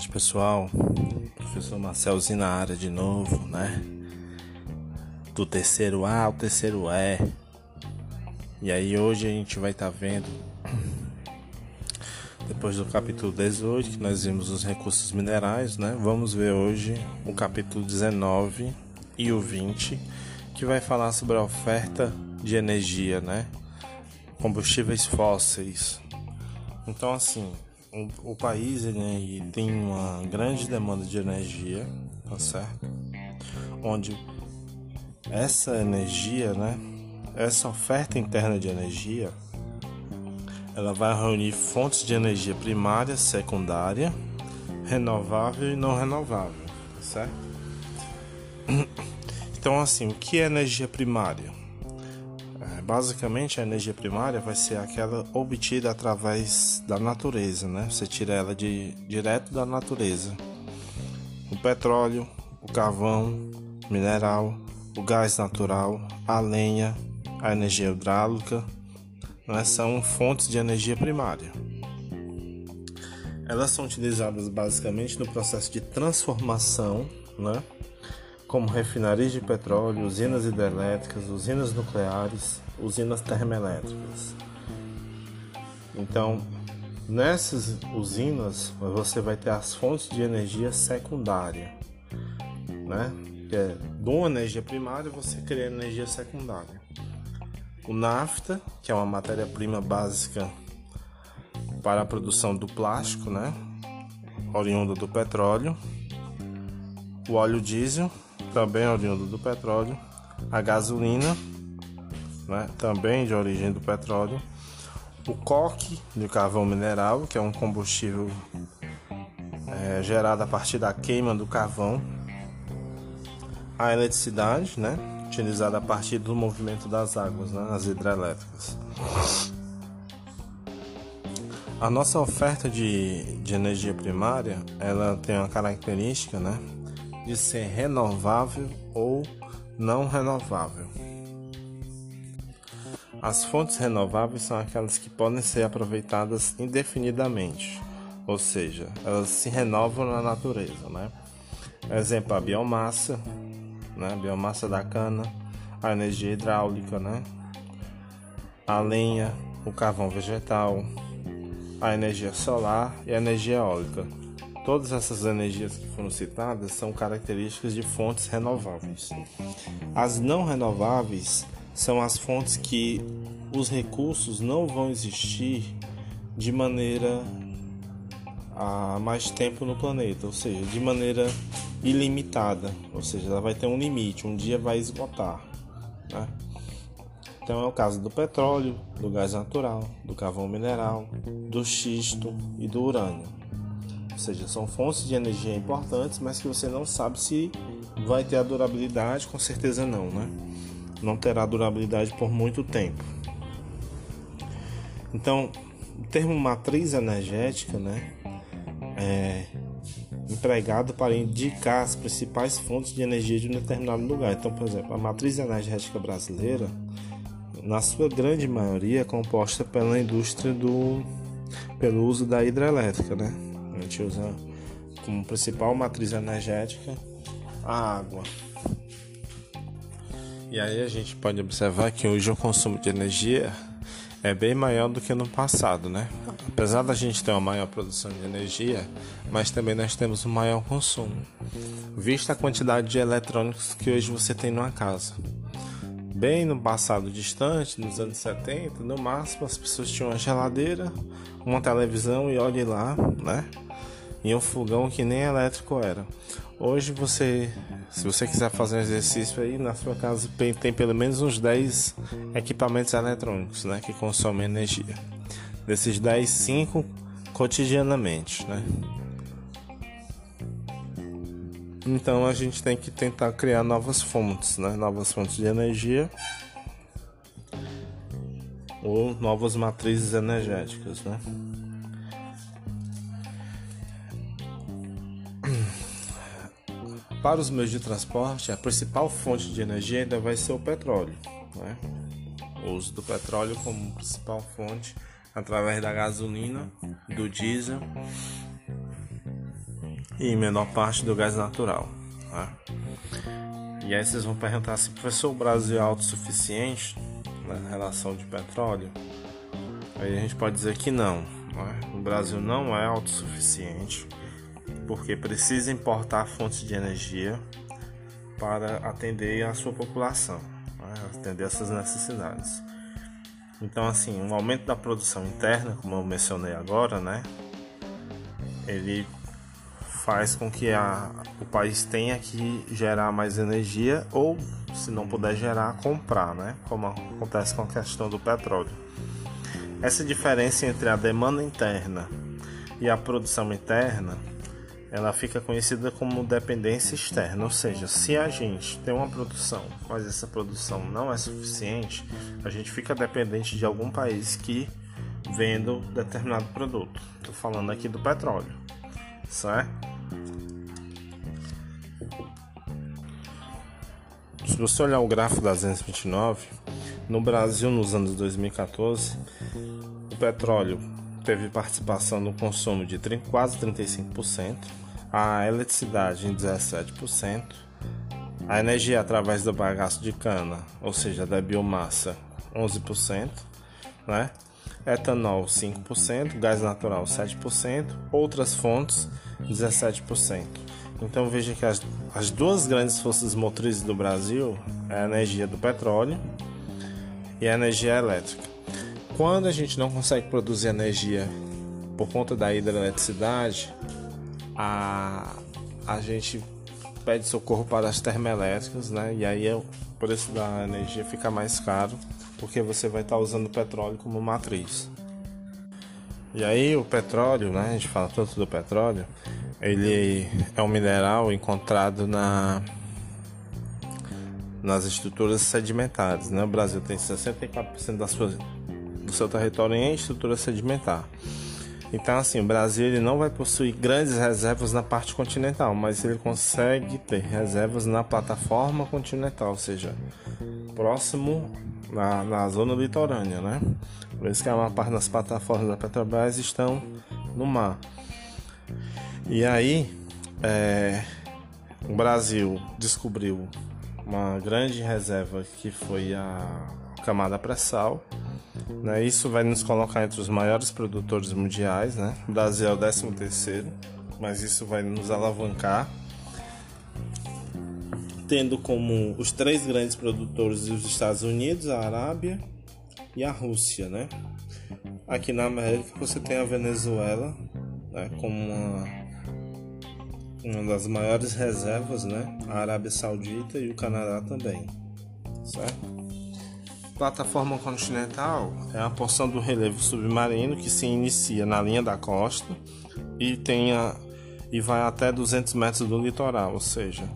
tarde, pessoal. Professor Marcelzinho na área de novo, né? Do terceiro A ao terceiro E. E aí hoje a gente vai estar tá vendo depois do capítulo 18, que nós vimos os recursos minerais, né? Vamos ver hoje o capítulo 19 e o 20, que vai falar sobre a oferta de energia, né? Combustíveis fósseis. Então assim, o, o país ele tem uma grande demanda de energia, tá certo? Onde essa energia, né, essa oferta interna de energia, ela vai reunir fontes de energia primária, secundária, renovável e não renovável, tá certo? Então, assim, o que é energia primária? Basicamente a energia primária vai ser aquela obtida através da natureza, né? Você tira ela de direto da natureza. O petróleo, o carvão, mineral, o gás natural, a lenha, a energia hidráulica, né? são fontes de energia primária. Elas são utilizadas basicamente no processo de transformação, né? como refinarias de petróleo, usinas hidrelétricas, usinas nucleares, usinas termoelétricas. Então, nessas usinas você vai ter as fontes de energia secundária, né? Que é de uma energia primária você cria energia secundária. O nafta, que é uma matéria-prima básica para a produção do plástico, né? Oriunda do petróleo. O óleo diesel, também oriundo do petróleo, a gasolina, né, também de origem do petróleo, o coque de carvão mineral, que é um combustível é, gerado a partir da queima do carvão, a eletricidade, né, utilizada a partir do movimento das águas, né, as hidrelétricas. A nossa oferta de, de energia primária, ela tem uma característica, né, de ser renovável ou não renovável. As fontes renováveis são aquelas que podem ser aproveitadas indefinidamente, ou seja, elas se renovam na natureza, né? Exemplo, a biomassa, né? A biomassa da cana, a energia hidráulica, né? A lenha, o carvão vegetal, a energia solar e a energia eólica. Todas essas energias que foram citadas são características de fontes renováveis. As não renováveis são as fontes que os recursos não vão existir de maneira a mais tempo no planeta, ou seja, de maneira ilimitada, ou seja, ela vai ter um limite, um dia vai esgotar. Né? Então é o caso do petróleo, do gás natural, do carvão mineral, do xisto e do urânio seja, são fontes de energia importantes, mas que você não sabe se vai ter a durabilidade, com certeza não, né? Não terá durabilidade por muito tempo. Então, o termo matriz energética, né, é empregado para indicar as principais fontes de energia de um determinado lugar. Então, por exemplo, a matriz energética brasileira, na sua grande maioria, é composta pela indústria do pelo uso da hidrelétrica, né? A gente usa como principal matriz energética a água. E aí a gente pode observar que hoje o consumo de energia é bem maior do que no passado, né? Apesar da gente ter uma maior produção de energia, mas também nós temos um maior consumo, vista a quantidade de eletrônicos que hoje você tem numa casa. Bem no passado distante, nos anos 70, no máximo as pessoas tinham uma geladeira, uma televisão e olhe lá, né? E um fogão que nem elétrico era. Hoje você, se você quiser fazer um exercício aí na sua casa, tem, pelo menos uns 10 equipamentos eletrônicos, né, que consomem energia. Desses 10, 5 cotidianamente, né? Então a gente tem que tentar criar novas fontes, né? Novas fontes de energia ou novas matrizes energéticas, né? Para os meios de transporte, a principal fonte de energia ainda vai ser o petróleo. Né? O uso do petróleo como principal fonte através da gasolina, do diesel e em menor parte do gás natural. Né? E aí vocês vão perguntar se professor, o Brasil é autossuficiente na relação de petróleo? Aí a gente pode dizer que não. Né? O Brasil não é autossuficiente porque precisa importar fontes de energia para atender a sua população, né? atender essas necessidades. Então, assim, um aumento da produção interna, como eu mencionei agora, né, ele faz com que a, o país tenha que gerar mais energia ou, se não puder gerar, comprar, né, como acontece com a questão do petróleo. Essa diferença entre a demanda interna e a produção interna ela fica conhecida como dependência externa, ou seja, se a gente tem uma produção, mas essa produção não é suficiente, a gente fica dependente de algum país que venda determinado produto. Estou falando aqui do petróleo, certo? Se você olhar o gráfico da 229, no Brasil nos anos 2014, o petróleo teve participação no consumo de quase 35%, a eletricidade em 17%, a energia através do bagaço de cana, ou seja, da biomassa, 11%, né? etanol 5%, gás natural 7%, outras fontes 17%. Então veja que as, as duas grandes forças motrizes do Brasil é a energia do petróleo e a energia elétrica. Quando a gente não consegue produzir energia por conta da hidroeletricidade, a, a gente pede socorro para as termoelétricas, né? E aí o preço da energia fica mais caro porque você vai estar usando o petróleo como matriz. E aí o petróleo, né? A gente fala tanto do petróleo, ele é um mineral encontrado na nas estruturas sedimentares, né? O Brasil tem 64% da sua, do seu território em estrutura sedimentar. Então, assim, o Brasil ele não vai possuir grandes reservas na parte continental, mas ele consegue ter reservas na plataforma continental, ou seja, próximo na, na zona litorânea, né? Por isso que a maior parte das plataformas da Petrobras estão no mar. E aí, é, o Brasil descobriu uma grande reserva que foi a camada pré-sal né? Isso vai nos colocar entre os maiores produtores mundiais. Né? O Brasil é o 13 terceiro, mas isso vai nos alavancar. Tendo como os três grandes produtores os Estados Unidos, a Arábia e a Rússia. Né? Aqui na América você tem a Venezuela né? como uma, uma das maiores reservas, né? a Arábia Saudita e o Canadá também. Certo? Plataforma continental é a porção do relevo submarino que se inicia na linha da costa e, tenha, e vai até 200 metros do litoral, ou seja,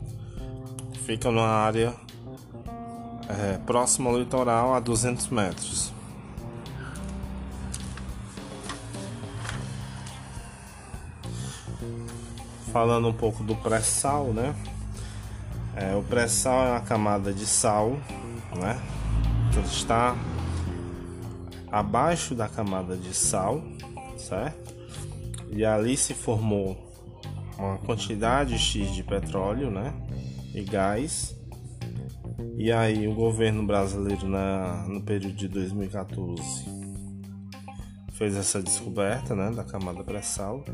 fica numa área é, próxima ao litoral a 200 metros. Falando um pouco do pré-sal, né? É, o pré-sal é uma camada de sal, né? Está abaixo da camada de sal, certo? E ali se formou uma quantidade X de petróleo, né? E gás. E aí o governo brasileiro na, no período de 2014 fez essa descoberta, né, da camada pré-sal.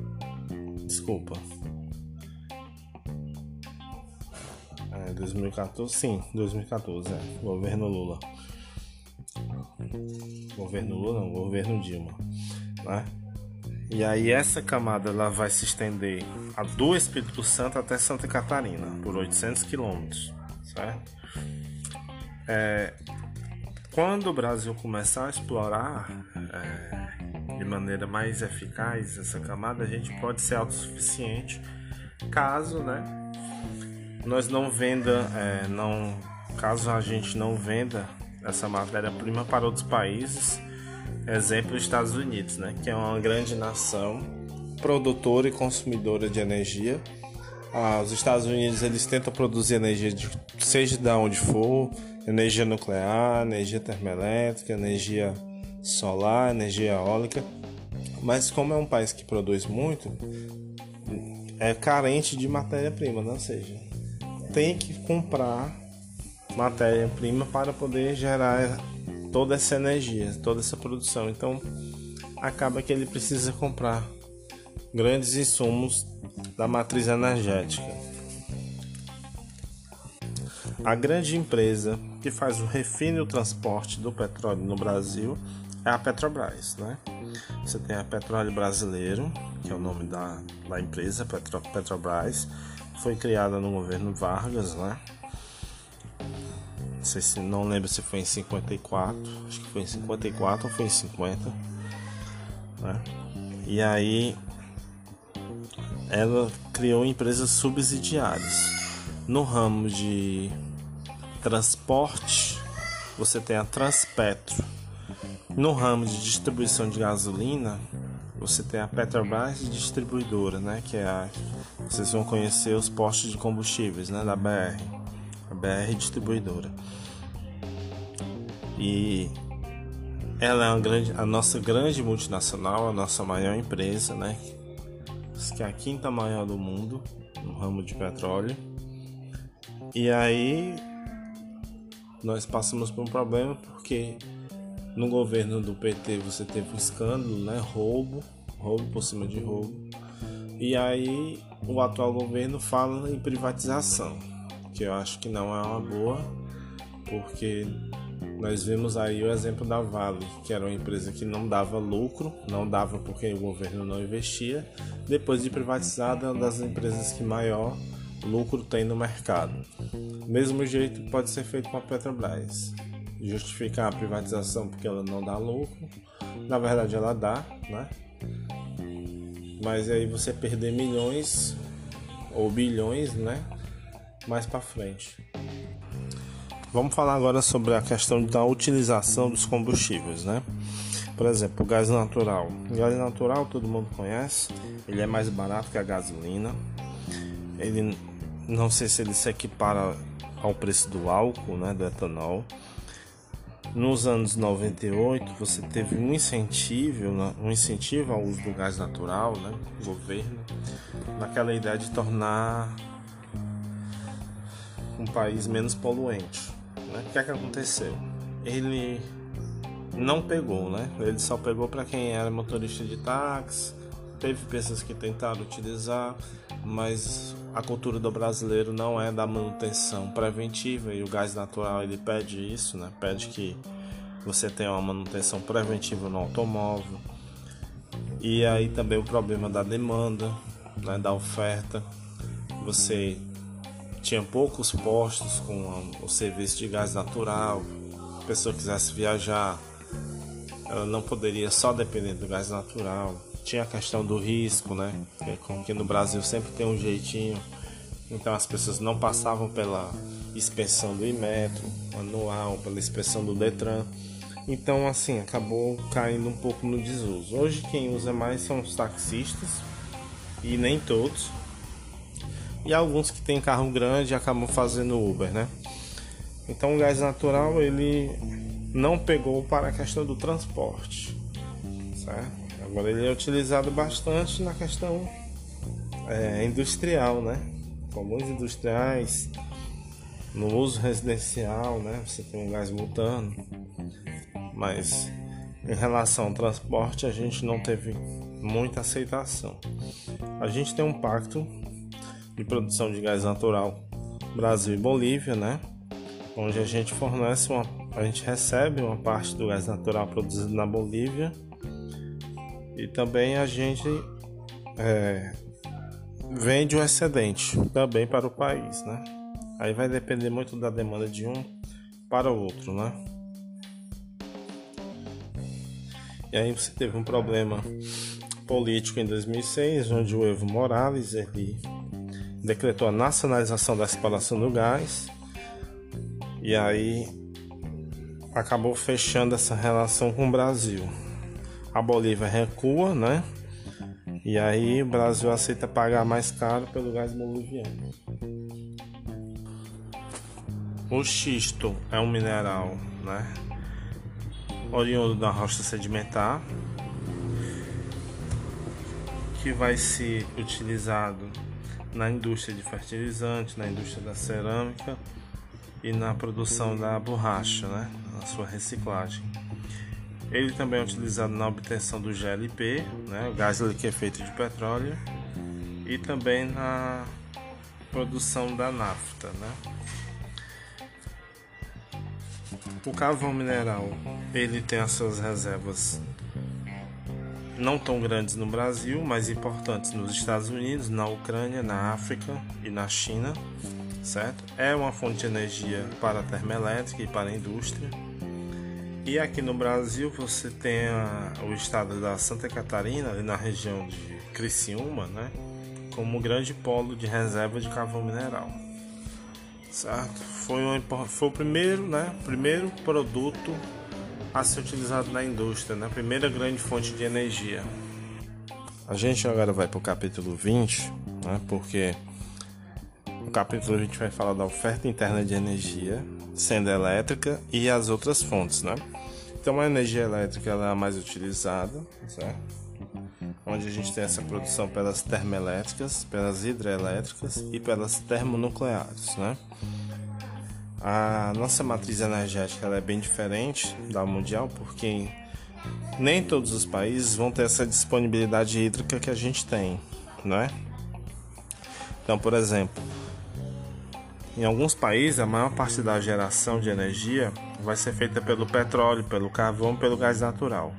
Desculpa. É, 2014, sim, 2014, é, governo Lula. Governo Lula, não, governo Dilma, né? E aí essa camada ela vai se estender a do Espírito Santo até Santa Catarina, por 800 quilômetros, certo? É, quando o Brasil começar a explorar é, de maneira mais eficaz essa camada, a gente pode ser autossuficiente caso, né, nós não venda, é, não, caso a gente não venda essa matéria-prima para outros países, exemplo Estados Unidos, né, que é uma grande nação produtora e consumidora de energia. Ah, os Estados Unidos eles tentam produzir energia de, seja de onde for, energia nuclear, energia termoelétrica, energia solar, energia eólica. Mas como é um país que produz muito, é carente de matéria-prima, né? ou seja, tem que comprar matéria-prima para poder gerar toda essa energia, toda essa produção. Então, acaba que ele precisa comprar grandes insumos da matriz energética. A grande empresa que faz o refino e o transporte do petróleo no Brasil é a Petrobras, né? Você tem a Petróleo Brasileiro, que é o nome da, da empresa, Petro, Petrobras, foi criada no governo Vargas, né? Não sei se não lembro se foi em 54, acho que foi em 54 ou foi em 50, né? E aí ela criou empresas subsidiárias. No ramo de transporte, você tem a Transpetro. No ramo de distribuição de gasolina, você tem a Petrobras Distribuidora, né, que é a vocês vão conhecer os postos de combustíveis, né, da BR, BR Distribuidora. E ela é grande, a nossa grande multinacional, a nossa maior empresa, né, que é a quinta maior do mundo no ramo de petróleo. E aí nós passamos por um problema porque no governo do PT você teve um escândalo, né? Roubo, roubo por cima de roubo. E aí o atual governo fala em privatização, que eu acho que não é uma boa, porque nós vimos aí o exemplo da Vale, que era uma empresa que não dava lucro, não dava porque o governo não investia. Depois de privatizada, é uma das empresas que maior lucro tem no mercado. Mesmo jeito pode ser feito com a Petrobras. Justificar a privatização porque ela não dá lucro. Na verdade ela dá, né? Mas aí você perder milhões ou bilhões, né? Mais para frente. Vamos falar agora sobre a questão da utilização dos combustíveis, né? Por exemplo, o gás natural. O gás natural todo mundo conhece, ele é mais barato que a gasolina. Ele não sei se ele se equipara ao preço do álcool, né, do etanol. Nos anos 98 você teve um incentivo, né, um incentivo ao uso do gás natural, né, do governo, naquela ideia de tornar um país menos poluente. Né? O que é que aconteceu? Ele não pegou, né? Ele só pegou para quem era motorista de táxi, Teve pessoas que tentaram utilizar, mas a cultura do brasileiro não é da manutenção preventiva e o gás natural ele pede isso, né? Pede que você tenha uma manutenção preventiva no automóvel. E aí também o problema da demanda, né, da oferta. Você tinha poucos postos com o serviço de gás natural. Se a pessoa quisesse viajar, ela não poderia só depender do gás natural tinha a questão do risco, né? Que no Brasil sempre tem um jeitinho. Então as pessoas não passavam pela inspeção do Imetro anual, pela inspeção do Detran. Então assim, acabou caindo um pouco no desuso. Hoje quem usa mais são os taxistas e nem todos. E alguns que têm carro grande acabam fazendo Uber, né? Então o gás natural ele não pegou para a questão do transporte, certo? Agora ele é utilizado bastante na questão é, industrial, né? Comuns industriais, no uso residencial, né? Você tem um gás butano, mas em relação ao transporte a gente não teve muita aceitação. A gente tem um pacto de produção de gás natural Brasil e Bolívia, né? Onde a gente fornece uma, a gente recebe uma parte do gás natural produzido na Bolívia e também a gente é, vende o excedente também para o país, né? Aí vai depender muito da demanda de um para o outro, né? E aí você teve um problema político em 2006, onde o Evo Morales ele decretou a nacionalização da exploração do gás e aí acabou fechando essa relação com o Brasil a Bolívia recua, né? E aí o Brasil aceita pagar mais caro pelo gás boliviano. O xisto é um mineral, né? Oriundo da rocha sedimentar que vai ser utilizado na indústria de fertilizantes, na indústria da cerâmica e na produção da borracha, né? na sua reciclagem. Ele também é utilizado na obtenção do GLP, né? o gás liquefeito de petróleo, e também na produção da nafta. Né? O carvão mineral ele tem as suas reservas não tão grandes no Brasil, mas importantes nos Estados Unidos, na Ucrânia, na África e na China, certo? É uma fonte de energia para a termoelétrica e para a indústria. E aqui no Brasil você tem a, o estado da Santa Catarina, na região de Criciúma, né? Como grande polo de reserva de carvão mineral. Certo? Foi, um, foi o primeiro, né? Primeiro produto a ser utilizado na indústria, na né? primeira grande fonte de energia. A gente agora vai para o capítulo 20, né, porque no capítulo 20 vai falar da oferta interna de energia, sendo elétrica e as outras fontes. Né? Então a energia elétrica ela é a mais utilizada, certo? onde a gente tem essa produção pelas termoelétricas, pelas hidrelétricas e pelas termonucleares. Né? A nossa matriz energética é bem diferente da mundial porque nem todos os países vão ter essa disponibilidade hídrica que a gente tem, não é? Então, por exemplo, em alguns países a maior parte da geração de energia vai ser feita pelo petróleo, pelo carvão, pelo gás natural.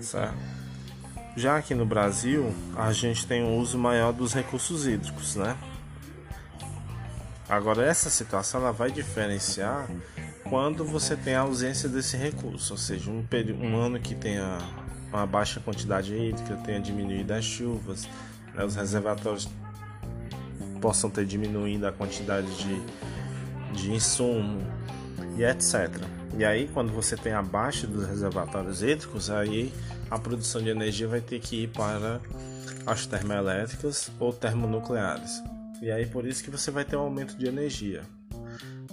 Certo? Já aqui no Brasil, a gente tem um uso maior dos recursos hídricos, né? Agora essa situação ela vai diferenciar quando você tem a ausência desse recurso, ou seja, um, um ano que tenha uma baixa quantidade hídrica, tenha diminuído as chuvas, né, os reservatórios possam ter diminuído a quantidade de, de insumo e etc. E aí, quando você tem a baixa dos reservatórios hídricos, aí a produção de energia vai ter que ir para as termoelétricas ou termonucleares. E aí por isso que você vai ter um aumento de energia.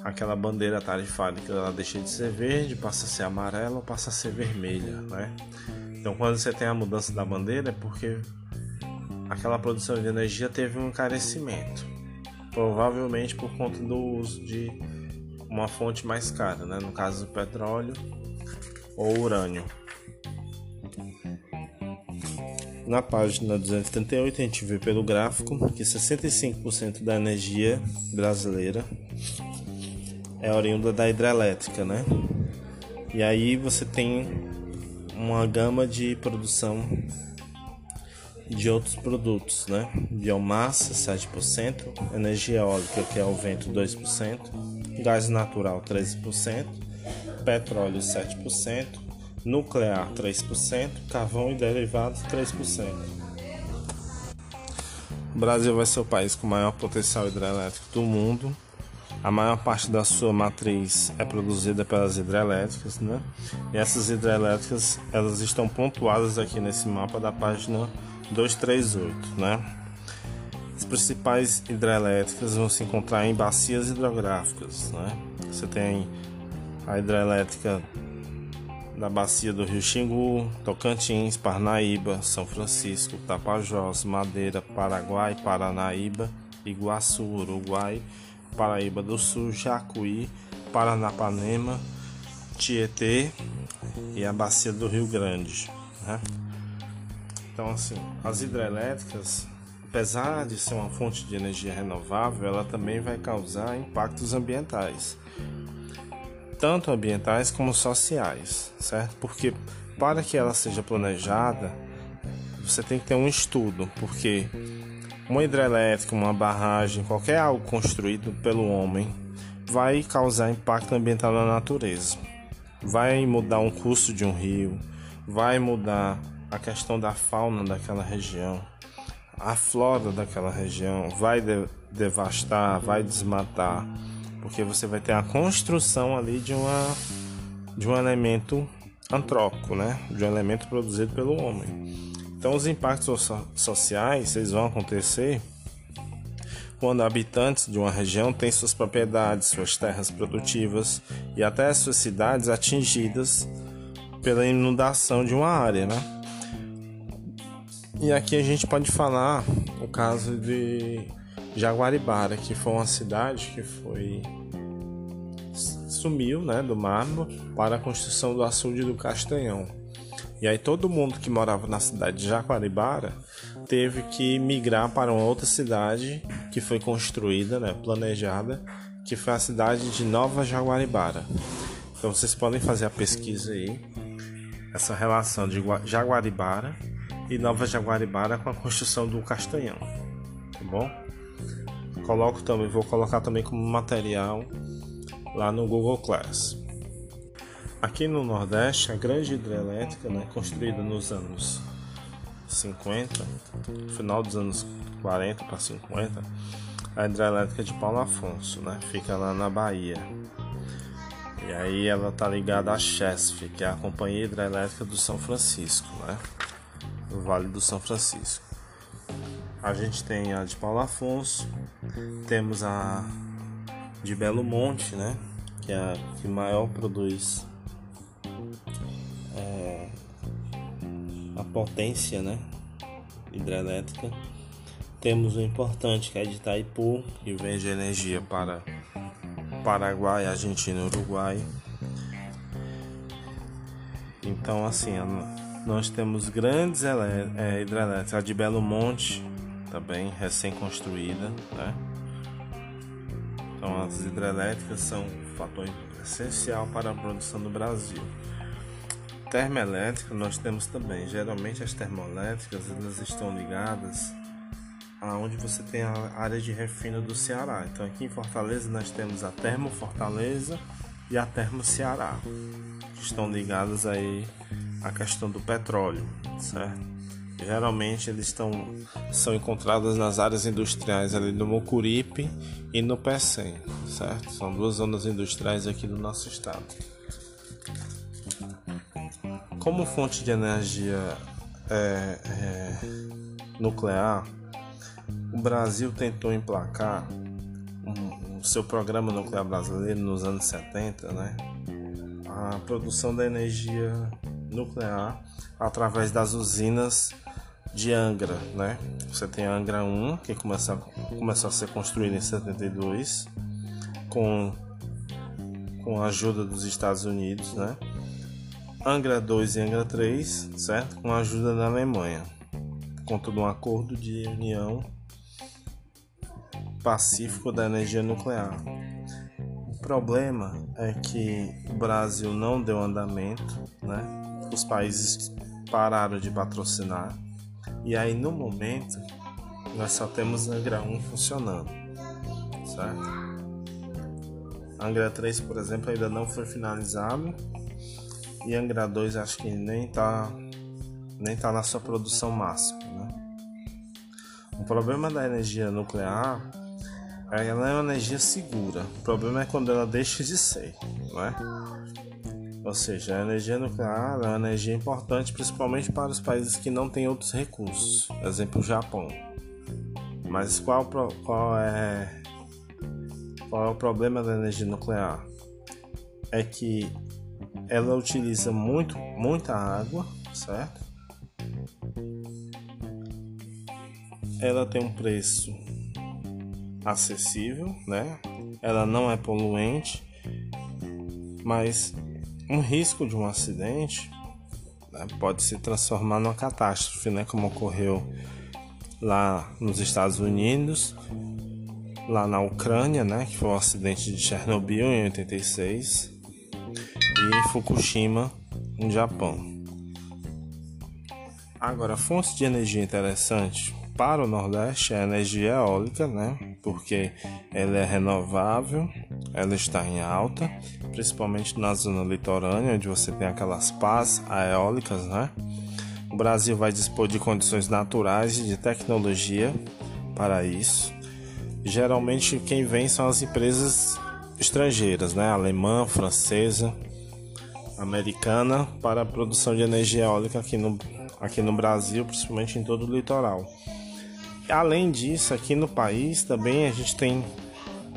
Aquela bandeira tarifária ela deixa de ser verde, passa a ser amarela ou passa a ser vermelha, né? Então quando você tem a mudança da bandeira é porque aquela produção de energia teve um encarecimento. Provavelmente por conta do uso de uma fonte mais cara, né? no caso petróleo ou urânio. Na página 238 a gente vê pelo gráfico que 65% da energia brasileira é oriunda da hidrelétrica, né? E aí você tem uma gama de produção de outros produtos, né? Biomassa 7%, energia eólica que é o vento 2%, gás natural 13%, petróleo 7%, nuclear 3%, carvão e derivados 3%. O Brasil vai ser o país com maior potencial hidrelétrico do mundo. A maior parte da sua matriz é produzida pelas hidrelétricas, né? E essas hidrelétricas, elas estão pontuadas aqui nesse mapa da página 238, né? As principais hidrelétricas vão se encontrar em bacias hidrográficas, né? Você tem a hidrelétrica da bacia do Rio Xingu, Tocantins, Parnaíba, São Francisco, Tapajós, Madeira, Paraguai, Paranaíba, Iguaçu, Uruguai, Paraíba do Sul, Jacuí, Paranapanema, Tietê e a bacia do Rio Grande. Né? Então, assim, as hidrelétricas, apesar de ser uma fonte de energia renovável, ela também vai causar impactos ambientais tanto ambientais como sociais, certo? Porque para que ela seja planejada, você tem que ter um estudo, porque uma hidrelétrica, uma barragem, qualquer algo construído pelo homem vai causar impacto ambiental na natureza. Vai mudar um curso de um rio, vai mudar a questão da fauna daquela região, a flora daquela região, vai de devastar, vai desmatar porque você vai ter a construção ali de uma de um elemento antrópico, né? De um elemento produzido pelo homem. Então os impactos so sociais eles vão acontecer quando habitantes de uma região têm suas propriedades, suas terras produtivas e até suas cidades atingidas pela inundação de uma área, né? E aqui a gente pode falar o caso de Jaguaribara, que foi uma cidade que foi sumiu, né, do mármore para a construção do açude do Castanhão. E aí todo mundo que morava na cidade de Jaguaribara teve que migrar para uma outra cidade que foi construída, né, planejada, que foi a cidade de Nova Jaguaribara. Então vocês podem fazer a pesquisa aí, essa relação de Jaguaribara e Nova Jaguaribara com a construção do Castanhão, tá bom? Coloco também, vou colocar também como material lá no Google Class. Aqui no Nordeste, a grande hidrelétrica, né, construída nos anos 50, final dos anos 40 para 50, a hidrelétrica de Paulo Afonso, né, fica lá na Bahia. E aí ela tá ligada à Chesf, que é a Companhia Hidrelétrica do São Francisco, né, no Vale do São Francisco. A gente tem a de Paulo Afonso, temos a de Belo Monte, né? Que é a que maior produz é, a potência, né? Hidrelétrica. Temos o importante que é de Itaipu, que vende energia para Paraguai, Argentina e Uruguai. Então, assim, nós temos grandes é, hidrelétricas. A de Belo Monte, também recém-construída, né? Então, as hidrelétricas são um fator essencial para a produção do Brasil. Termoelétrica nós temos também. Geralmente as termoelétricas elas estão ligadas aonde você tem a área de refino do Ceará. Então aqui em Fortaleza nós temos a Termo Fortaleza e a Termo Ceará, que estão ligadas aí à questão do petróleo, certo? Geralmente eles estão são encontrados nas áreas industriais ali no Mucuripe e no Pecém, certo? São duas zonas industriais aqui do nosso estado. Como fonte de energia é, é, nuclear, o Brasil tentou emplacar o seu programa nuclear brasileiro nos anos 70, né? A produção da energia nuclear através das usinas de Angra, né? Você tem Angra 1, que começou, começou a ser construída em 72, com, com a ajuda dos Estados Unidos, né? Angra 2 e Angra 3, certo? Com a ajuda da Alemanha, de um acordo de união pacífico da energia nuclear. O problema é que o Brasil não deu andamento, né? Os países pararam de patrocinar e aí no momento nós só temos Angra 1 funcionando, certo? Angra 3, por exemplo, ainda não foi finalizado e Angra 2 acho que nem tá nem tá na sua produção máxima, né? O problema da energia nuclear é que ela é uma energia segura. O problema é quando ela deixa de ser, não é? Ou seja, a energia nuclear é uma energia importante principalmente para os países que não têm outros recursos, exemplo o Japão. Mas qual, qual, é, qual é o problema da energia nuclear? É que ela utiliza muito, muita água, certo? Ela tem um preço acessível, né? Ela não é poluente, mas um risco de um acidente né, pode se transformar numa catástrofe, né, como ocorreu lá nos Estados Unidos, lá na Ucrânia, né, que foi o acidente de Chernobyl em 86, e Fukushima, no Japão. Agora, fontes de energia interessante para o Nordeste é a energia eólica, né? Porque ela é renovável, ela está em alta, principalmente na zona litorânea, onde você tem aquelas pás eólicas, né? O Brasil vai dispor de condições naturais e de tecnologia para isso. Geralmente quem vem são as empresas estrangeiras, né? Alemã, francesa, americana para a produção de energia eólica aqui no, aqui no Brasil, principalmente em todo o litoral. Além disso, aqui no país também a gente tem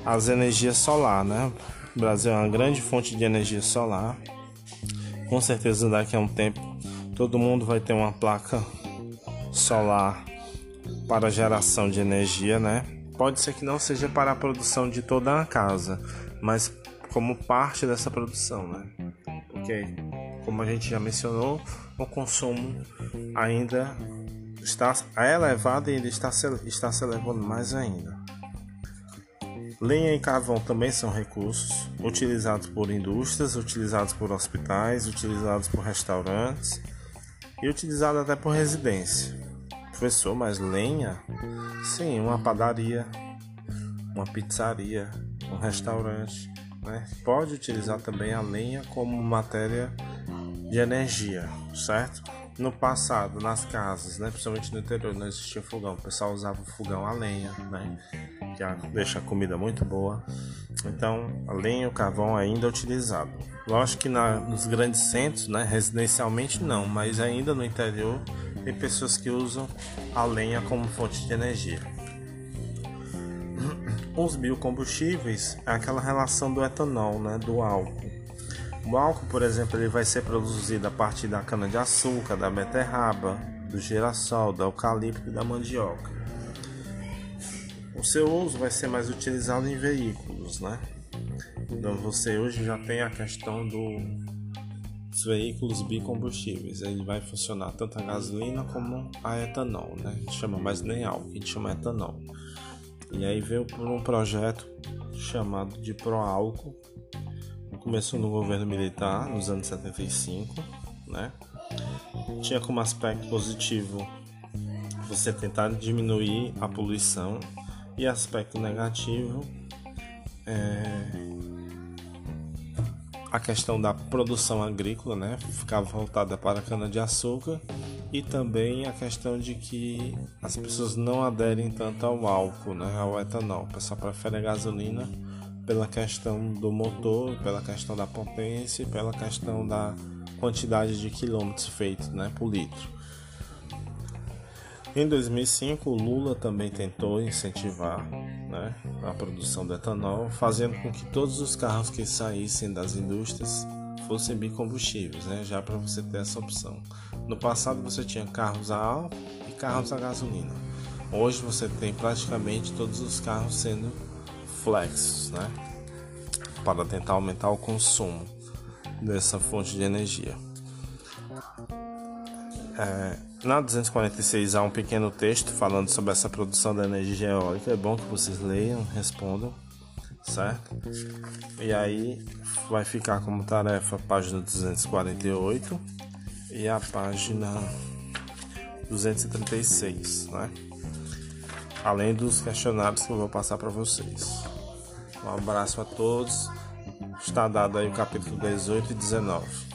as energias solar, né? O Brasil é uma grande fonte de energia solar. Com certeza daqui a um tempo todo mundo vai ter uma placa solar para geração de energia, né? Pode ser que não seja para a produção de toda a casa, mas como parte dessa produção, né? Porque, como a gente já mencionou, o consumo ainda está elevado e ainda está se, está se elevando mais ainda. Lenha e carvão também são recursos utilizados por indústrias, utilizados por hospitais, utilizados por restaurantes e utilizados até por residência. Professor, mas lenha? Sim, uma padaria, uma pizzaria, um restaurante né? Pode utilizar também a lenha como matéria de energia, certo? No passado, nas casas, né, principalmente no interior, não existia fogão. O pessoal usava o fogão a lenha, né, que deixa a comida muito boa. Então, a lenha e o carvão ainda é utilizado. Lógico que na, nos grandes centros, né, residencialmente não, mas ainda no interior tem pessoas que usam a lenha como fonte de energia. Os biocombustíveis é aquela relação do etanol, né, do álcool. O álcool, por exemplo, ele vai ser produzido a partir da cana-de-açúcar, da beterraba, do girassol, do eucalipto e da mandioca. O seu uso vai ser mais utilizado em veículos, né? Então você hoje já tem a questão do, dos veículos bicombustíveis. Ele vai funcionar tanto a gasolina como a etanol, né? A gente chama mais nem álcool, a gente chama etanol. E aí veio por um projeto chamado de Proálcool. Começou no governo militar nos anos 75, né? Tinha como aspecto positivo você tentar diminuir a poluição e aspecto negativo é a questão da produção agrícola, né? Ficava voltada para a cana de açúcar e também a questão de que as pessoas não aderem tanto ao álcool, né, ao etanol. O pessoal prefere a gasolina pela questão do motor, pela questão da potência, pela questão da quantidade de quilômetros feitos, né, por litro. Em 2005, o Lula também tentou incentivar né, a produção do etanol, fazendo com que todos os carros que saíssem das indústrias fossem bicombustíveis, né? Já para você ter essa opção. No passado você tinha carros a álcool e carros a gasolina. Hoje você tem praticamente todos os carros sendo flex, né? Para tentar aumentar o consumo dessa fonte de energia. É, na 246 há um pequeno texto falando sobre essa produção da energia eólica. É bom que vocês leiam, respondam certo? E aí vai ficar como tarefa a página 248 e a página 236, né? Além dos questionários que eu vou passar para vocês. Um abraço a todos. Está dado aí o capítulo 18 e 19.